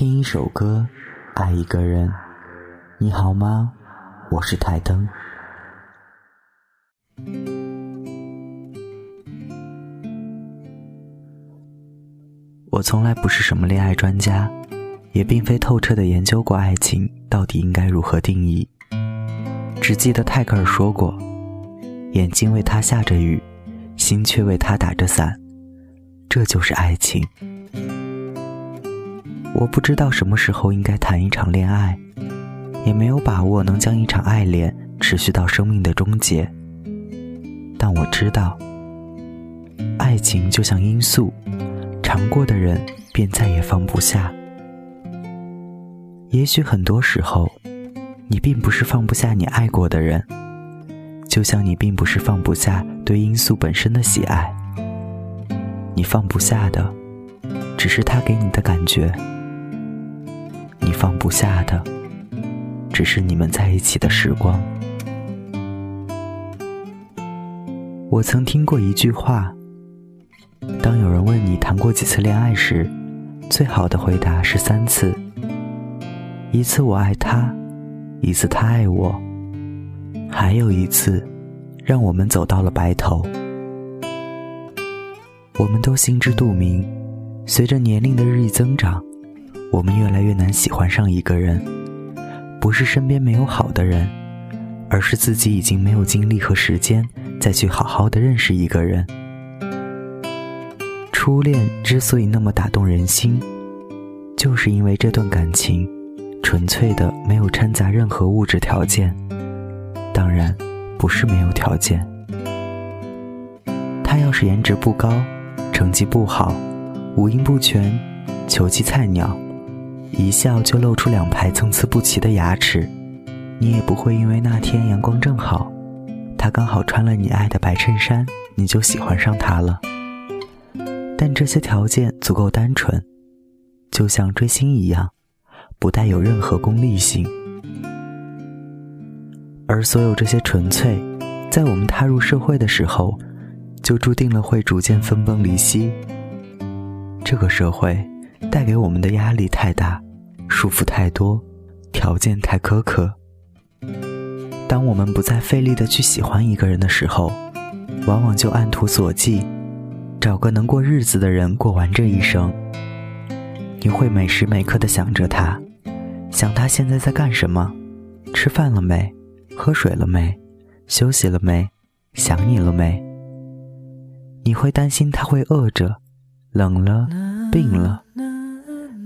听一首歌，爱一个人。你好吗？我是台灯。我从来不是什么恋爱专家，也并非透彻的研究过爱情到底应该如何定义。只记得泰戈尔说过：“眼睛为他下着雨，心却为他打着伞，这就是爱情。”我不知道什么时候应该谈一场恋爱，也没有把握能将一场爱恋持续到生命的终结。但我知道，爱情就像罂粟，尝过的人便再也放不下。也许很多时候，你并不是放不下你爱过的人，就像你并不是放不下对罂粟本身的喜爱，你放不下的，只是他给你的感觉。你放不下的，只是你们在一起的时光。我曾听过一句话：当有人问你谈过几次恋爱时，最好的回答是三次。一次我爱他，一次他爱我，还有一次，让我们走到了白头。我们都心知肚明，随着年龄的日益增长。我们越来越难喜欢上一个人，不是身边没有好的人，而是自己已经没有精力和时间再去好好的认识一个人。初恋之所以那么打动人心，就是因为这段感情纯粹的没有掺杂任何物质条件，当然不是没有条件。他要是颜值不高，成绩不好，五音不全，球技菜鸟。一笑就露出两排参差不齐的牙齿，你也不会因为那天阳光正好，他刚好穿了你爱的白衬衫，你就喜欢上他了。但这些条件足够单纯，就像追星一样，不带有任何功利性。而所有这些纯粹，在我们踏入社会的时候，就注定了会逐渐分崩离析。这个社会。带给我们的压力太大，束缚太多，条件太苛刻。当我们不再费力的去喜欢一个人的时候，往往就按图索骥，找个能过日子的人过完这一生。你会每时每刻的想着他，想他现在在干什么，吃饭了没，喝水了没，休息了没，想你了没？你会担心他会饿着，冷了，病了。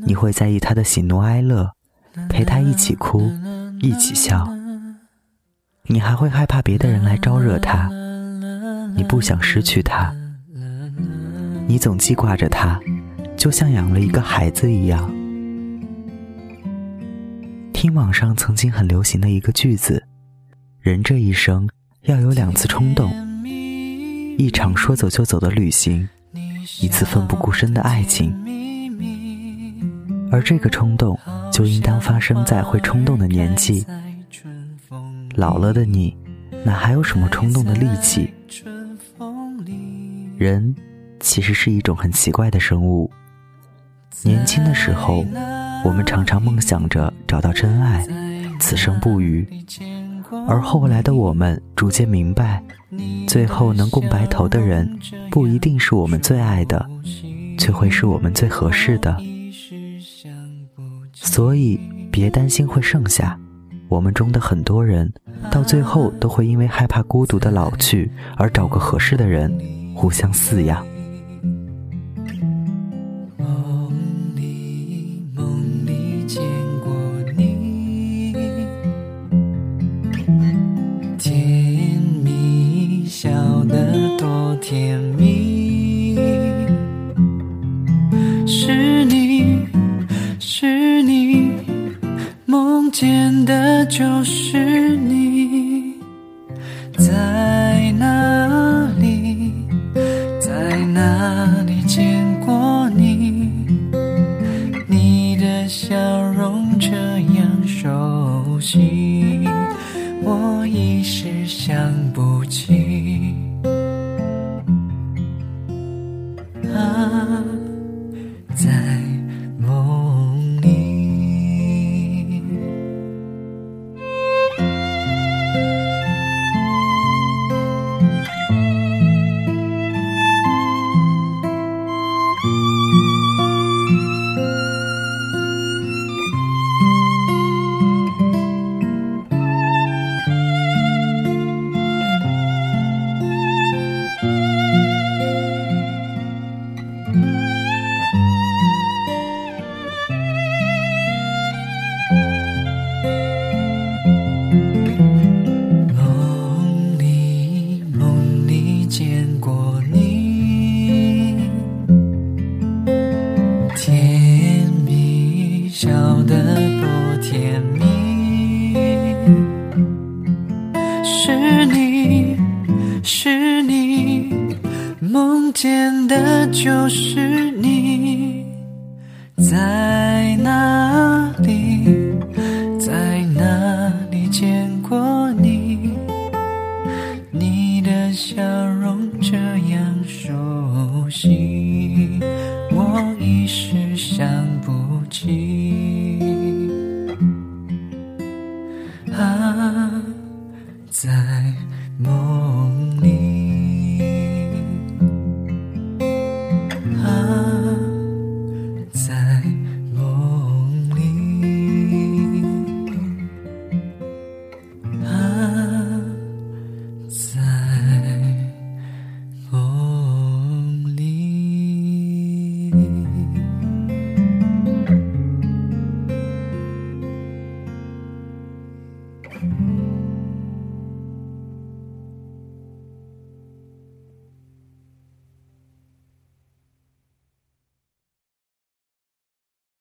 你会在意他的喜怒哀乐，陪他一起哭，一起笑。你还会害怕别的人来招惹他，你不想失去他，你总记挂着他，就像养了一个孩子一样。听网上曾经很流行的一个句子：人这一生要有两次冲动，一场说走就走的旅行，一次奋不顾身的爱情。而这个冲动，就应当发生在会冲动的年纪。老了的你，哪还有什么冲动的力气？人其实是一种很奇怪的生物。年轻的时候，我们常常梦想着找到真爱，此生不渝；而后来的我们逐渐明白，最后能共白头的人，不一定是我们最爱的，却会是我们最合适的。所以，别担心会剩下。我们中的很多人，到最后都会因为害怕孤独的老去，而找个合适的人，互相饲养。就是起，我一时想不起。见的就是你在哪里在哪里见过你。你的笑容这样熟悉我一时想不起。啊在梦里。